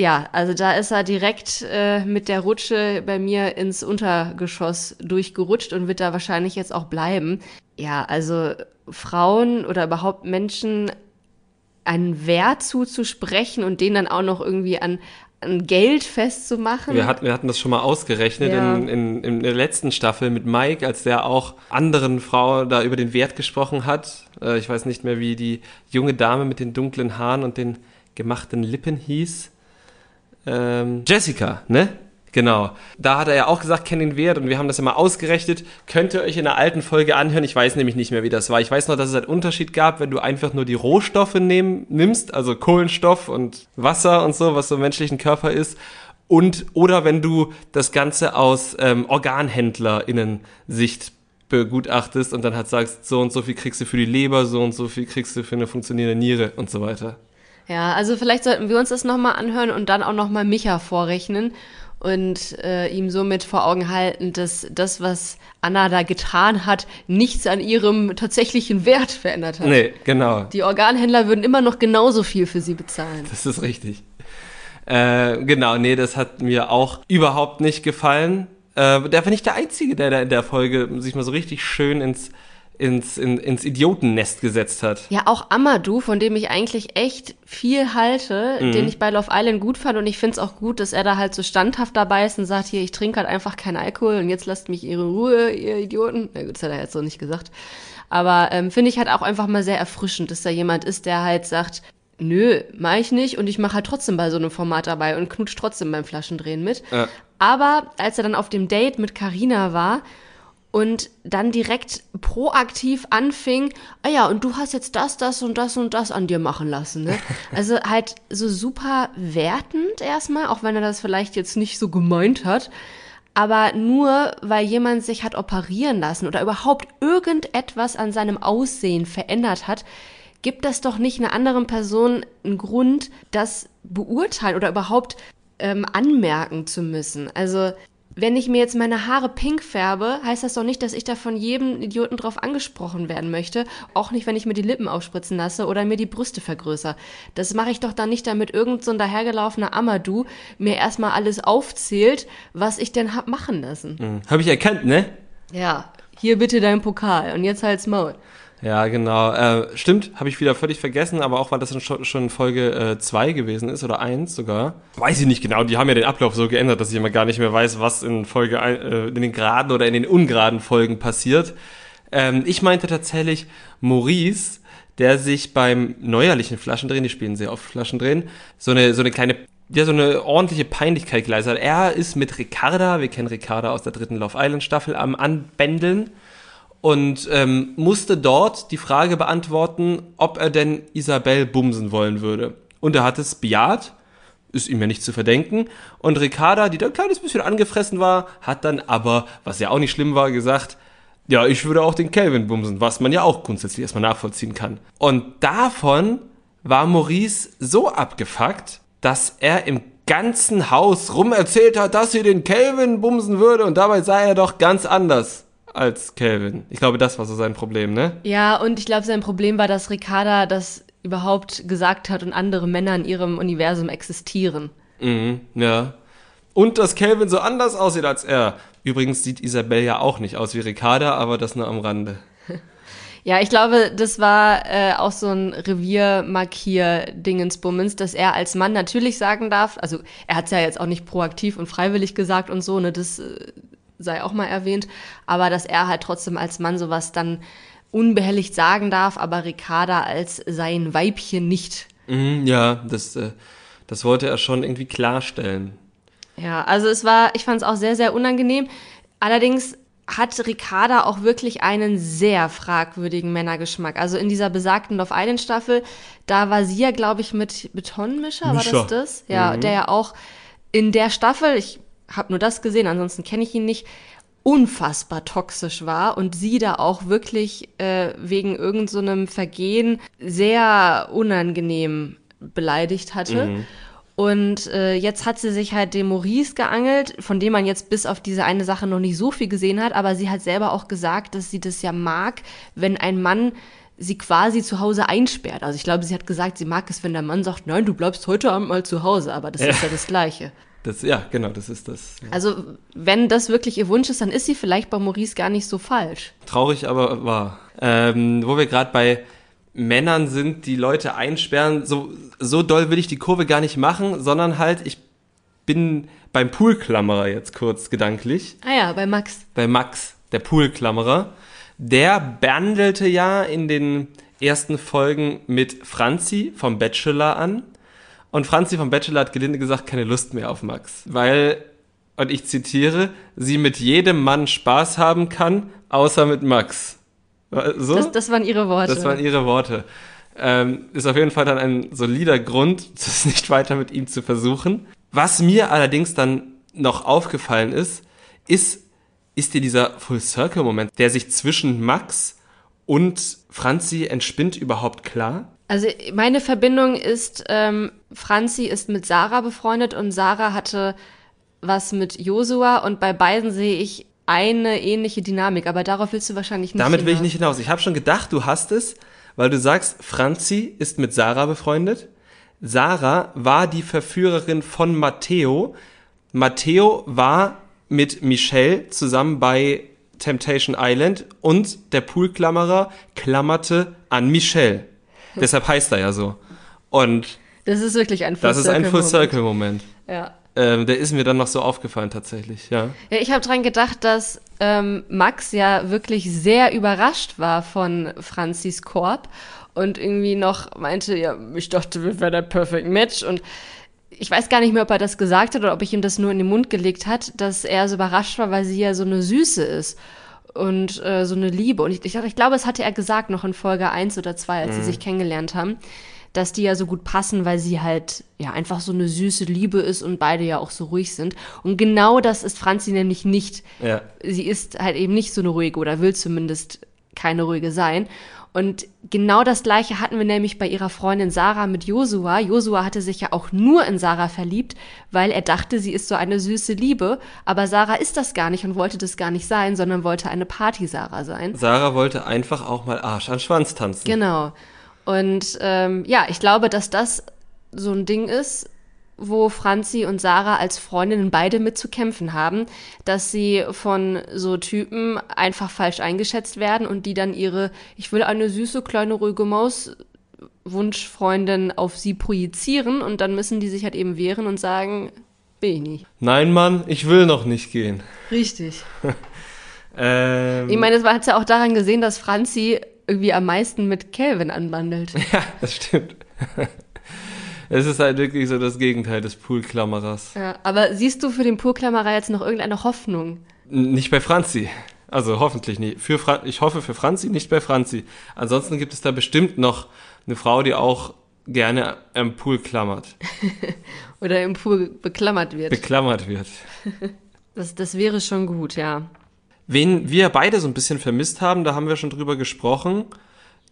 Ja, also da ist er direkt äh, mit der Rutsche bei mir ins Untergeschoss durchgerutscht und wird da wahrscheinlich jetzt auch bleiben. Ja, also Frauen oder überhaupt Menschen einen Wert zuzusprechen und den dann auch noch irgendwie an, ein Geld festzumachen. Wir hatten, wir hatten das schon mal ausgerechnet ja. in, in, in der letzten Staffel mit Mike, als der auch anderen Frauen da über den Wert gesprochen hat. Äh, ich weiß nicht mehr, wie die junge Dame mit den dunklen Haaren und den gemachten Lippen hieß. Ähm, Jessica, ne? Genau. Da hat er ja auch gesagt, kennt den Wert und wir haben das ja mal ausgerechnet. Könnt ihr euch in der alten Folge anhören? Ich weiß nämlich nicht mehr, wie das war. Ich weiß noch, dass es einen Unterschied gab, wenn du einfach nur die Rohstoffe nehm, nimmst, also Kohlenstoff und Wasser und so, was so im menschlichen Körper ist. Und, oder wenn du das Ganze aus ähm, OrganhändlerInnen-Sicht begutachtest und dann halt sagst, so und so viel kriegst du für die Leber, so und so viel kriegst du für eine funktionierende Niere und so weiter. Ja, also vielleicht sollten wir uns das nochmal anhören und dann auch nochmal Micha vorrechnen und äh, ihm somit vor Augen halten, dass das, was Anna da getan hat, nichts an ihrem tatsächlichen Wert verändert hat. Nee, genau. Die Organhändler würden immer noch genauso viel für sie bezahlen. Das ist richtig. Äh, genau, nee, das hat mir auch überhaupt nicht gefallen. Äh, der war nicht der Einzige, der da in der Folge sich mal so richtig schön ins ins, in, ins Idiotennest gesetzt hat. Ja, auch Amadou, von dem ich eigentlich echt viel halte, mhm. den ich bei Love Island gut fand und ich finde es auch gut, dass er da halt so standhaft dabei ist und sagt, hier, ich trinke halt einfach keinen Alkohol und jetzt lasst mich ihre Ruhe, ihr Idioten. Na gut, das hat er jetzt so nicht gesagt. Aber ähm, finde ich halt auch einfach mal sehr erfrischend, dass da jemand ist, der halt sagt, nö, mach ich nicht und ich mache halt trotzdem bei so einem Format dabei und knutsch trotzdem beim Flaschendrehen mit. Ja. Aber als er dann auf dem Date mit Carina war und dann direkt proaktiv anfing, ah ja, und du hast jetzt das, das und das und das an dir machen lassen. Ne? Also halt so super wertend erstmal, auch wenn er das vielleicht jetzt nicht so gemeint hat. Aber nur weil jemand sich hat operieren lassen oder überhaupt irgendetwas an seinem Aussehen verändert hat, gibt das doch nicht einer anderen Person einen Grund, das beurteilen oder überhaupt ähm, anmerken zu müssen. Also wenn ich mir jetzt meine Haare pink färbe, heißt das doch nicht, dass ich da von jedem Idioten drauf angesprochen werden möchte. Auch nicht, wenn ich mir die Lippen aufspritzen lasse oder mir die Brüste vergrößere. Das mache ich doch dann nicht, damit irgend so ein dahergelaufener Amadou mir erstmal alles aufzählt, was ich denn hab machen lassen. Mhm. Habe ich erkannt, ne? Ja, hier bitte dein Pokal und jetzt halt's Maul. Ja, genau. Äh, stimmt, habe ich wieder völlig vergessen, aber auch weil das schon, Folge 2 äh, gewesen ist oder 1 sogar. Weiß ich nicht genau, die haben ja den Ablauf so geändert, dass ich immer gar nicht mehr weiß, was in Folge ein, äh, in den geraden oder in den ungeraden Folgen passiert. Ähm, ich meinte tatsächlich Maurice, der sich beim neuerlichen Flaschendrehen, die spielen sehr oft Flaschendrehen, so eine, so eine kleine ja, so eine ordentliche Peinlichkeit geleistet hat. Er ist mit Ricarda, wir kennen Ricarda aus der dritten Love Island Staffel, am Anbändeln und ähm, musste dort die Frage beantworten, ob er denn Isabel bumsen wollen würde. Und er hat es bejaht, ist ihm ja nicht zu verdenken. Und Ricarda, die da ein kleines bisschen angefressen war, hat dann aber, was ja auch nicht schlimm war, gesagt, ja, ich würde auch den Calvin bumsen, was man ja auch grundsätzlich erstmal nachvollziehen kann. Und davon war Maurice so abgefuckt, dass er im ganzen Haus rum erzählt hat, dass sie den Calvin bumsen würde und dabei sei er doch ganz anders als Calvin. Ich glaube, das war so sein Problem, ne? Ja, und ich glaube, sein Problem war, dass Ricarda das überhaupt gesagt hat und andere Männer in ihrem Universum existieren. Mhm, ja. Und dass Calvin so anders aussieht als er. Übrigens sieht Isabel ja auch nicht aus wie Ricarda, aber das nur am Rande. Ja, ich glaube, das war äh, auch so ein Reviermarkier-Dingensbummens, dass er als Mann natürlich sagen darf, also er hat es ja jetzt auch nicht proaktiv und freiwillig gesagt und so, ne, das äh, sei auch mal erwähnt, aber dass er halt trotzdem als Mann sowas dann unbehelligt sagen darf, aber Ricarda als sein Weibchen nicht. Mhm, ja, das, äh, das wollte er schon irgendwie klarstellen. Ja, also es war, ich fand es auch sehr, sehr unangenehm. Allerdings hat Ricarda auch wirklich einen sehr fragwürdigen Männergeschmack. Also in dieser besagten Love Island Staffel, da war sie ja, glaube ich, mit Betonmischer, Mischer. war das das? Ja, mhm. der ja auch in der Staffel, ich habe nur das gesehen, ansonsten kenne ich ihn nicht, unfassbar toxisch war und sie da auch wirklich äh, wegen irgendeinem so Vergehen sehr unangenehm beleidigt hatte. Mhm. Und äh, jetzt hat sie sich halt dem Maurice geangelt, von dem man jetzt bis auf diese eine Sache noch nicht so viel gesehen hat, aber sie hat selber auch gesagt, dass sie das ja mag, wenn ein Mann sie quasi zu Hause einsperrt. Also ich glaube, sie hat gesagt, sie mag es, wenn der Mann sagt, nein, du bleibst heute Abend mal zu Hause, aber das ja. ist ja das Gleiche. Das, ja, genau, das ist das. Ja. Also, wenn das wirklich ihr Wunsch ist, dann ist sie vielleicht bei Maurice gar nicht so falsch. Traurig, aber wahr. Ähm, wo wir gerade bei Männern sind, die Leute einsperren, so, so doll will ich die Kurve gar nicht machen, sondern halt, ich bin beim Poolklammerer jetzt kurz gedanklich. Ah ja, bei Max. Bei Max, der Poolklammerer. Der bandelte ja in den ersten Folgen mit Franzi vom Bachelor an und Franzi vom Bachelor hat gelinde gesagt keine Lust mehr auf Max, weil, und ich zitiere, sie mit jedem Mann Spaß haben kann, außer mit Max. So? Das, das waren ihre Worte. Das waren ihre Worte. Ähm, ist auf jeden Fall dann ein solider Grund, das nicht weiter mit ihm zu versuchen. Was mir allerdings dann noch aufgefallen ist, ist, ist dir dieser Full Circle Moment, der sich zwischen Max und Franzi entspinnt, überhaupt klar? Also meine Verbindung ist, ähm, Franzi ist mit Sarah befreundet und Sarah hatte was mit Josua und bei beiden sehe ich eine ähnliche Dynamik, aber darauf willst du wahrscheinlich nicht Damit hinaus. will ich nicht hinaus. Ich habe schon gedacht, du hast es, weil du sagst, Franzi ist mit Sarah befreundet. Sarah war die Verführerin von Matteo. Matteo war mit Michelle zusammen bei Temptation Island und der Poolklammerer klammerte an Michelle. Deshalb heißt er ja so. Und das ist wirklich ein Full Das ist ein Full Circle Moment. Ja. Ähm, der ist mir dann noch so aufgefallen tatsächlich, ja. Ja, ich habe dran gedacht, dass ähm, Max ja wirklich sehr überrascht war von Franzis Korb und irgendwie noch meinte, ja, ich dachte, wir wären ein Perfect Match und ich weiß gar nicht mehr, ob er das gesagt hat oder ob ich ihm das nur in den Mund gelegt hat, dass er so überrascht war, weil sie ja so eine Süße ist und äh, so eine Liebe. Und ich, ich, ich glaube, es hatte er gesagt noch in Folge 1 oder 2, als mhm. sie sich kennengelernt haben dass die ja so gut passen, weil sie halt ja einfach so eine süße Liebe ist und beide ja auch so ruhig sind. Und genau das ist Franzi nämlich nicht. Ja. Sie ist halt eben nicht so eine ruhige oder will zumindest keine ruhige sein. Und genau das gleiche hatten wir nämlich bei ihrer Freundin Sarah mit Josua. Josua hatte sich ja auch nur in Sarah verliebt, weil er dachte, sie ist so eine süße Liebe. Aber Sarah ist das gar nicht und wollte das gar nicht sein, sondern wollte eine Party-Sarah sein. Sarah wollte einfach auch mal Arsch an Schwanz tanzen. Genau. Und ähm, ja, ich glaube, dass das so ein Ding ist, wo Franzi und Sarah als Freundinnen beide mit zu kämpfen haben, dass sie von so Typen einfach falsch eingeschätzt werden und die dann ihre, ich will eine süße kleine ruhige Maus Wunschfreundin auf sie projizieren und dann müssen die sich halt eben wehren und sagen, bin ich nicht. Nein, Mann, ich will noch nicht gehen. Richtig. ähm, ich meine, es war hat ja auch daran gesehen, dass Franzi irgendwie am meisten mit Calvin anbandelt. Ja, das stimmt. Es ist halt wirklich so das Gegenteil des Poolklammerers. Ja, aber siehst du für den Poolklammerer jetzt noch irgendeine Hoffnung? Nicht bei Franzi. Also hoffentlich nicht. Für Fra ich hoffe für Franzi, nicht bei Franzi. Ansonsten gibt es da bestimmt noch eine Frau, die auch gerne am Pool klammert. Oder im Pool beklammert wird. Beklammert wird. das, das wäre schon gut, ja. Wen wir beide so ein bisschen vermisst haben, da haben wir schon drüber gesprochen,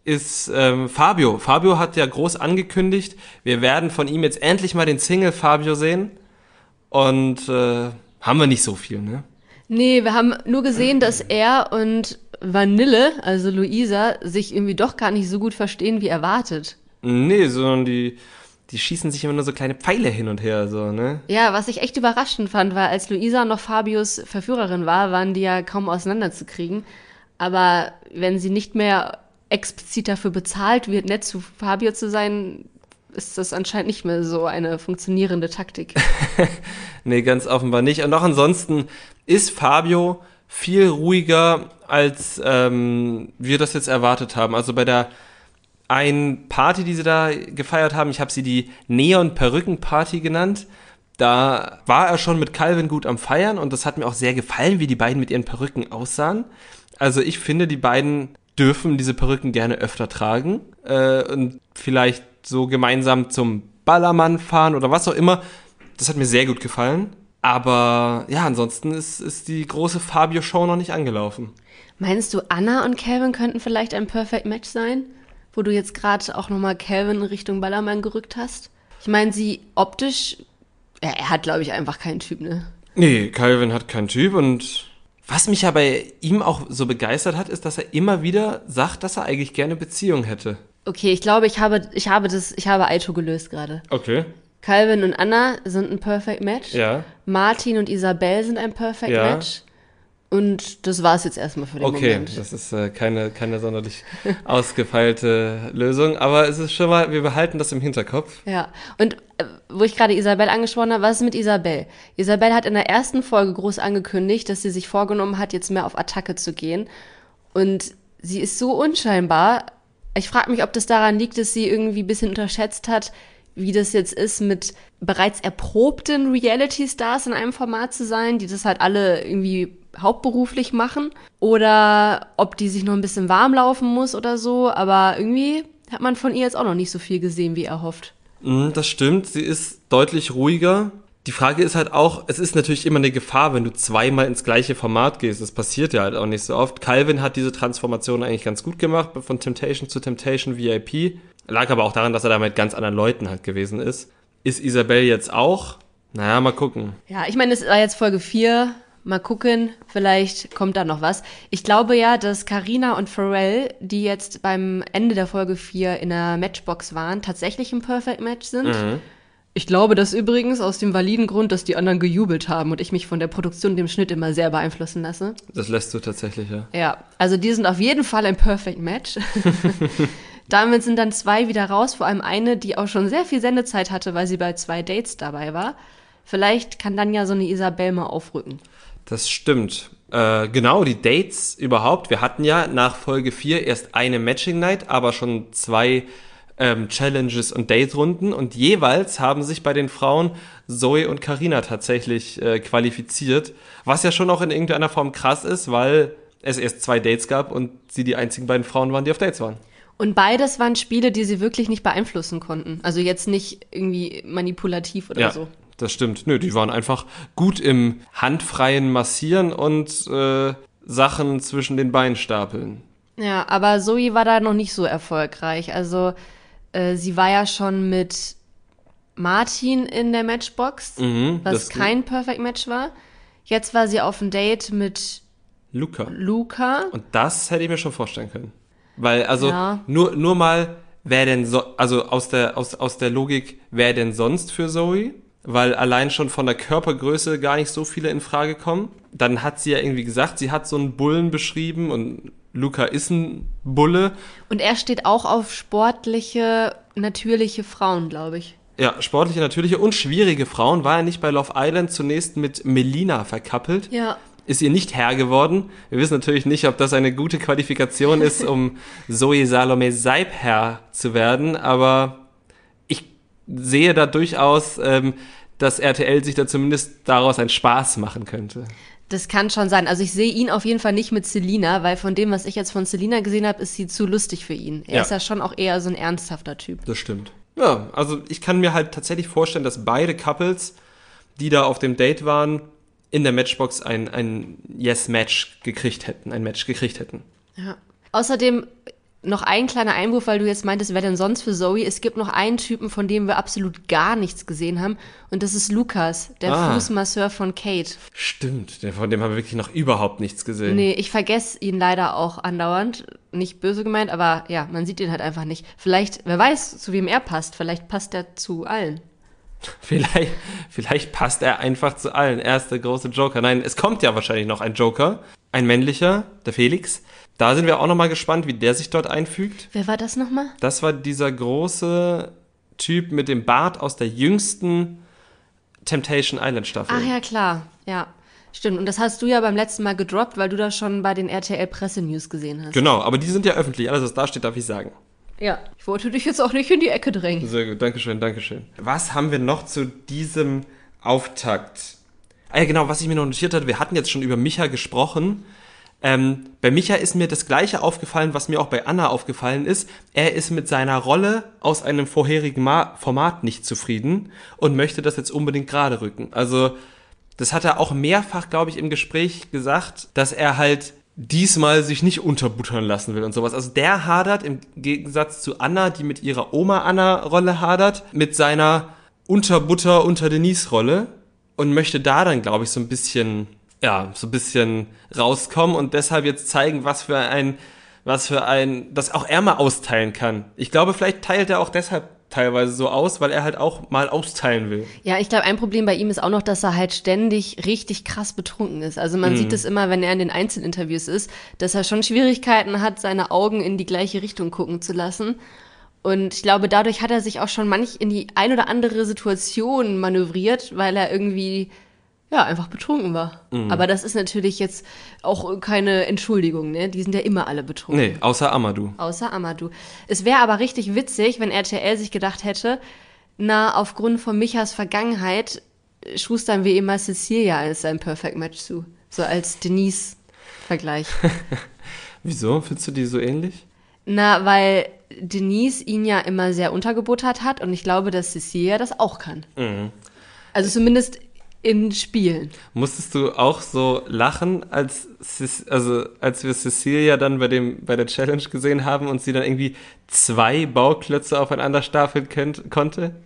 ist ähm, Fabio. Fabio hat ja groß angekündigt, wir werden von ihm jetzt endlich mal den Single Fabio sehen. Und äh, haben wir nicht so viel, ne? Nee, wir haben nur gesehen, dass er und Vanille, also Luisa, sich irgendwie doch gar nicht so gut verstehen wie erwartet. Nee, sondern die die schießen sich immer nur so kleine Pfeile hin und her, so, ne? Ja, was ich echt überraschend fand, war, als Luisa noch Fabius Verführerin war, waren die ja kaum auseinanderzukriegen. Aber wenn sie nicht mehr explizit dafür bezahlt wird, nett zu Fabio zu sein, ist das anscheinend nicht mehr so eine funktionierende Taktik. nee, ganz offenbar nicht. Und auch ansonsten ist Fabio viel ruhiger, als ähm, wir das jetzt erwartet haben. Also bei der ein Party, die sie da gefeiert haben. Ich habe sie die Neon-Perücken-Party genannt. Da war er schon mit Calvin gut am Feiern und das hat mir auch sehr gefallen, wie die beiden mit ihren Perücken aussahen. Also ich finde, die beiden dürfen diese Perücken gerne öfter tragen äh, und vielleicht so gemeinsam zum Ballermann fahren oder was auch immer. Das hat mir sehr gut gefallen. Aber ja, ansonsten ist, ist die große Fabio-Show noch nicht angelaufen. Meinst du, Anna und Calvin könnten vielleicht ein Perfect Match sein? wo du jetzt gerade auch nochmal Calvin Richtung Ballermann gerückt hast. Ich meine, sie optisch, ja, er hat, glaube ich, einfach keinen Typ, ne? Nee, Calvin hat keinen Typ und was mich ja bei ihm auch so begeistert hat, ist, dass er immer wieder sagt, dass er eigentlich gerne Beziehung hätte. Okay, ich glaube, ich habe, ich habe das, ich habe Aito gelöst gerade. Okay. Calvin und Anna sind ein Perfect Match. Ja. Martin und Isabel sind ein Perfect ja. Match. Und das war es jetzt erstmal für den okay, Moment. Okay, das ist äh, keine, keine sonderlich ausgefeilte Lösung, aber es ist schon mal, wir behalten das im Hinterkopf. Ja, und äh, wo ich gerade Isabel angesprochen habe, was ist mit Isabel? Isabel hat in der ersten Folge groß angekündigt, dass sie sich vorgenommen hat, jetzt mehr auf Attacke zu gehen. Und sie ist so unscheinbar. Ich frage mich, ob das daran liegt, dass sie irgendwie ein bisschen unterschätzt hat, wie das jetzt ist, mit bereits erprobten Reality-Stars in einem Format zu sein, die das halt alle irgendwie hauptberuflich machen oder ob die sich noch ein bisschen warm laufen muss oder so. Aber irgendwie hat man von ihr jetzt auch noch nicht so viel gesehen, wie er hofft. Mhm, das stimmt, sie ist deutlich ruhiger. Die Frage ist halt auch, es ist natürlich immer eine Gefahr, wenn du zweimal ins gleiche Format gehst. Das passiert ja halt auch nicht so oft. Calvin hat diese Transformation eigentlich ganz gut gemacht, von Temptation zu Temptation VIP. Lag aber auch daran, dass er da mit ganz anderen Leuten halt gewesen ist. Ist Isabel jetzt auch? Naja, mal gucken. Ja, ich meine, es war jetzt Folge 4. Mal gucken, vielleicht kommt da noch was. Ich glaube ja, dass Karina und Pharrell, die jetzt beim Ende der Folge 4 in der Matchbox waren, tatsächlich ein Perfect Match sind. Mhm. Ich glaube das übrigens aus dem validen Grund, dass die anderen gejubelt haben und ich mich von der Produktion und dem Schnitt immer sehr beeinflussen lasse. Das lässt du tatsächlich, ja. Ja, also die sind auf jeden Fall ein Perfect Match. Damit sind dann zwei wieder raus, vor allem eine, die auch schon sehr viel Sendezeit hatte, weil sie bei zwei Dates dabei war. Vielleicht kann dann ja so eine Isabel mal aufrücken. Das stimmt. Äh, genau, die Dates überhaupt. Wir hatten ja nach Folge 4 erst eine Matching Night, aber schon zwei ähm, Challenges und Date-Runden und jeweils haben sich bei den Frauen Zoe und Karina tatsächlich äh, qualifiziert, was ja schon auch in irgendeiner Form krass ist, weil es erst zwei Dates gab und sie die einzigen beiden Frauen waren, die auf Dates waren. Und beides waren Spiele, die sie wirklich nicht beeinflussen konnten. Also jetzt nicht irgendwie manipulativ oder ja, so. Das stimmt. Nö, die waren einfach gut im handfreien Massieren und äh, Sachen zwischen den Beinen stapeln. Ja, aber Zoe war da noch nicht so erfolgreich. Also äh, sie war ja schon mit Martin in der Matchbox, Mhm, was kein Perfect Match war. Jetzt war sie auf ein Date mit Luca. Luca. Und das hätte ich mir schon vorstellen können. Weil, also, Ja. nur, nur mal, wer denn so, also aus der, aus, aus der Logik, wer denn sonst für Zoe? Weil allein schon von der Körpergröße gar nicht so viele in Frage kommen. Dann hat sie ja irgendwie gesagt, sie hat so einen Bullen beschrieben und Luca ist ein Bulle. Und er steht auch auf sportliche, natürliche Frauen, glaube ich. Ja, sportliche, natürliche und schwierige Frauen. War er nicht bei Love Island zunächst mit Melina verkappelt? Ja. ist ihr nicht Herr geworden. Wir wissen natürlich nicht, ob das eine gute Qualifikation ist, um Zoe Salome Seib Herr zu werden, aber sehe da durchaus, ähm, dass RTL sich da zumindest daraus einen Spaß machen könnte. Das kann schon sein. Also ich sehe ihn auf jeden Fall nicht mit Selina, weil von dem, was ich jetzt von Selina gesehen habe, ist sie zu lustig für ihn. Er Ja. ist ja schon auch eher so ein ernsthafter Typ. Das stimmt. Ja, also ich kann mir halt tatsächlich vorstellen, dass beide Couples, die da auf dem Date waren, in der Matchbox ein, ein Yes-Match gekriegt hätten, ein Match gekriegt hätten. Ja. Außerdem noch ein kleiner Einwurf, weil du jetzt meintest, wer denn sonst für Zoe? Es gibt noch einen Typen, von dem wir absolut gar nichts gesehen haben. Und das ist Lukas, der Ah. Fußmasseur von Kate. Stimmt, von dem haben wir wirklich noch überhaupt nichts gesehen. Nee, ich vergesse ihn leider auch andauernd. Nicht böse gemeint, aber ja, man sieht ihn halt einfach nicht. Vielleicht, wer weiß, zu wem er passt. Vielleicht passt er zu allen. Vielleicht, vielleicht passt er einfach zu allen. Er ist der große Joker. Nein, es kommt ja wahrscheinlich noch ein Joker. Ein männlicher, der Felix. Da sind wir auch nochmal gespannt, wie der sich dort einfügt. Wer war das nochmal? Das war dieser große Typ mit dem Bart aus der jüngsten Temptation Island Staffel. Ach ja, klar. Ja, stimmt. Und das hast du ja beim letzten Mal gedroppt, weil du das schon bei den RTL Pressenews gesehen hast. Genau, aber die sind ja öffentlich. Alles, was da steht, darf ich sagen. Ja. Ich wollte dich jetzt auch nicht in die Ecke drängen. Sehr gut, Dankeschön, Dankeschön. Was haben wir noch zu diesem Auftakt? Ah ja, genau, was ich mir noch notiert hatte, wir hatten jetzt schon über Micha gesprochen. Ähm, bei Micha ist mir das gleiche aufgefallen, was mir auch bei Anna aufgefallen ist. Er ist mit seiner Rolle aus einem vorherigen Ma Format nicht zufrieden und möchte das jetzt unbedingt gerade rücken. Also, das hat er auch mehrfach, glaube ich, im Gespräch gesagt, dass er halt diesmal sich nicht unterbuttern lassen will und sowas. Also der hadert im Gegensatz zu Anna, die mit ihrer Oma Anna Rolle hadert, mit seiner Unterbutter unter Denise Rolle und möchte da dann, glaube ich, so ein bisschen, ja, so ein bisschen rauskommen und deshalb jetzt zeigen, was für ein, was für ein, dass auch er mal austeilen kann. Ich glaube, vielleicht teilt er auch deshalb teilweise so aus, weil er halt auch mal austeilen will. Ja, ich glaube, ein Problem bei ihm ist auch noch, dass er halt ständig richtig krass betrunken ist. Also man sieht es immer, wenn er in den Einzelinterviews ist, dass er schon Schwierigkeiten hat, seine Augen in die gleiche Richtung gucken zu lassen. Und ich glaube, dadurch hat er sich auch schon manch in die ein oder andere Situation manövriert, weil er irgendwie ja einfach betrunken war. Aber das ist natürlich jetzt auch keine Entschuldigung, ne? Die sind ja immer alle betrunken. Nee, außer Amadou. Außer Amadou. Es wäre aber richtig witzig, wenn RTL sich gedacht hätte, na, aufgrund von Michas Vergangenheit äh, schustern wir ihm mal Cecilia als sein Perfect Match zu. So als Denise-Vergleich. Wieso? Findest du die so ähnlich? na, weil Denise ihn ja immer sehr untergebuttert hat und ich glaube, dass Cecilia das auch kann. Also zumindest in Spielen. Musstest du auch so lachen, als, also, als wir Cecilia dann bei, dem, bei der Challenge gesehen haben und sie dann irgendwie zwei Bauklötze aufeinander stapeln könnt, konnte?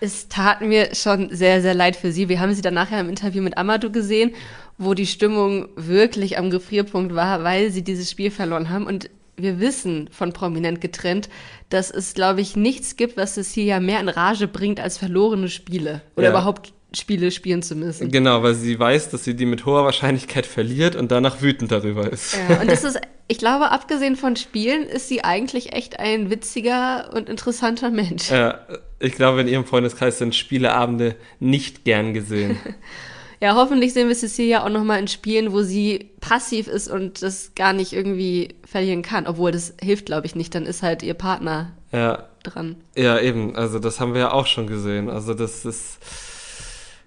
Es tat mir schon sehr, sehr leid für sie. Wir haben sie dann nachher im Interview mit Amadou gesehen, wo die Stimmung wirklich am Gefrierpunkt war, weil sie dieses Spiel verloren haben. Und wir wissen von Prominent getrennt, dass es, glaube ich, nichts gibt, was Cecilia mehr in Rage bringt als verlorene Spiele. Oder ja. überhaupt Spiele spielen zu müssen. Genau, weil sie weiß, dass sie die mit hoher Wahrscheinlichkeit verliert und danach wütend darüber ist. Ja, und das ist, ich glaube, abgesehen von Spielen ist sie eigentlich echt ein witziger und interessanter Mensch. Ja, ich glaube, in ihrem Freundeskreis sind Spieleabende nicht gern gesehen. ja, hoffentlich sehen wir Cecilia auch nochmal in Spielen, wo sie passiv ist und das gar nicht irgendwie verlieren kann. Obwohl, das hilft, glaube ich, nicht. Dann ist halt ihr Partner ja. dran. Ja, eben. Also, das haben wir ja auch schon gesehen. Also, das ist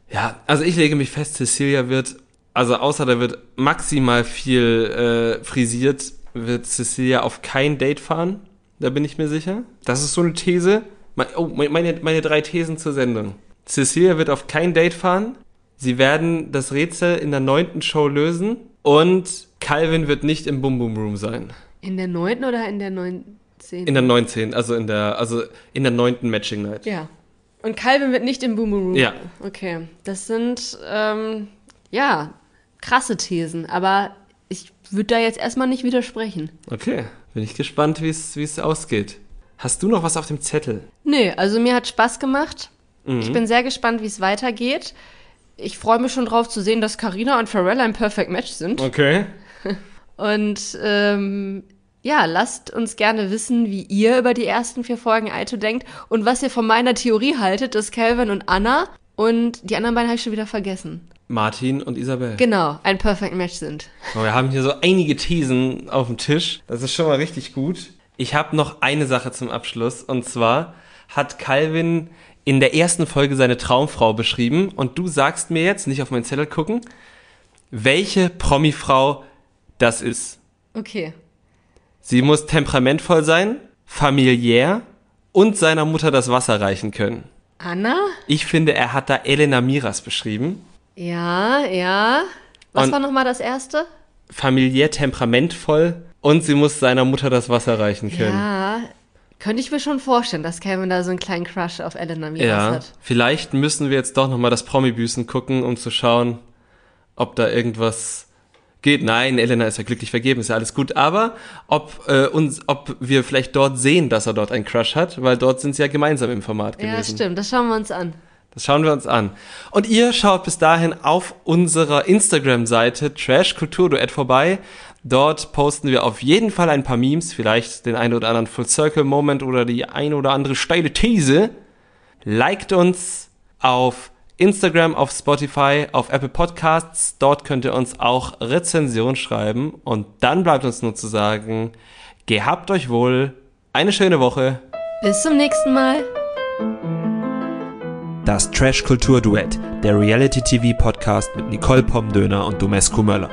ja, also ich lege mich fest, Cecilia wird, also außer da wird maximal viel äh, frisiert, wird Cecilia auf kein Date fahren. Da bin ich mir sicher. Das ist so eine These. Oh, meine, meine drei Thesen zur Sendung. Cecilia wird auf kein Date fahren. Sie werden das Rätsel in der neunten Show lösen. Und Calvin wird nicht im Boom Boom Room sein. In der neunten oder in der neunten? In der neunzehnten, also in der, also in der neunten Matching Night. Ja. Und Calvin wird nicht im Boomeroo. Ja. Okay. Das sind, ähm, ja, krasse Thesen. Aber ich würde da jetzt erstmal nicht widersprechen. Okay. Bin ich gespannt, wie es ausgeht. Hast du noch was auf dem Zettel? Nee, also mir hat Spaß gemacht. Mhm. Ich bin sehr gespannt, wie es weitergeht. Ich freue mich schon drauf zu sehen, dass Carina und Pharrell ein Perfect Match sind. Okay. Und ähm, ja, lasst uns gerne wissen, wie ihr über die ersten vier Folgen Aito denkt und was ihr von meiner Theorie haltet, dass Calvin und Anna und die anderen beiden habe ich schon wieder vergessen. Martin und Isabel. Genau, ein Perfect Match sind. Oh, wir haben hier so einige Thesen auf dem Tisch. Das ist schon mal richtig gut. Ich habe noch eine Sache zum Abschluss und zwar hat Calvin in der ersten Folge seine Traumfrau beschrieben und du sagst mir jetzt, nicht auf meinen Zettel gucken, welche Promifrau das ist. Okay. Sie muss temperamentvoll sein, familiär und seiner Mutter das Wasser reichen können. Anna? Ich finde, er hat da Elena Miras beschrieben. Ja, ja. Was und war nochmal das erste? Familiär temperamentvoll und sie muss seiner Mutter das Wasser reichen können. Ja, könnte ich mir schon vorstellen, dass Kevin da so einen kleinen Crush auf Elena Miras ja, hat. Vielleicht müssen wir jetzt doch nochmal das Promi-Büßen gucken, um zu schauen, ob da irgendwas geht. Nein, Elena ist ja glücklich vergeben, ist ja alles gut. Aber ob äh, uns, ob wir vielleicht dort sehen, dass er dort einen Crush hat, weil dort sind sie ja gemeinsam im Format gewesen. Ja, stimmt. Das schauen wir uns an. Das schauen wir uns an. Und ihr schaut bis dahin auf unserer Instagram-Seite Trash Kultur Duett vorbei. Dort posten wir auf jeden Fall ein paar Memes, vielleicht den einen oder anderen Full Circle Moment oder die eine oder andere steile These. Liked uns auf Instagram, auf Spotify, auf Apple Podcasts. Dort könnt ihr uns auch Rezension schreiben. Und dann bleibt uns nur zu sagen, gehabt euch wohl, eine schöne Woche. Bis zum nächsten Mal. Das Trash Kultur Duett, der Reality TV Podcast mit Nicole Pomdöner und Domescu Möller.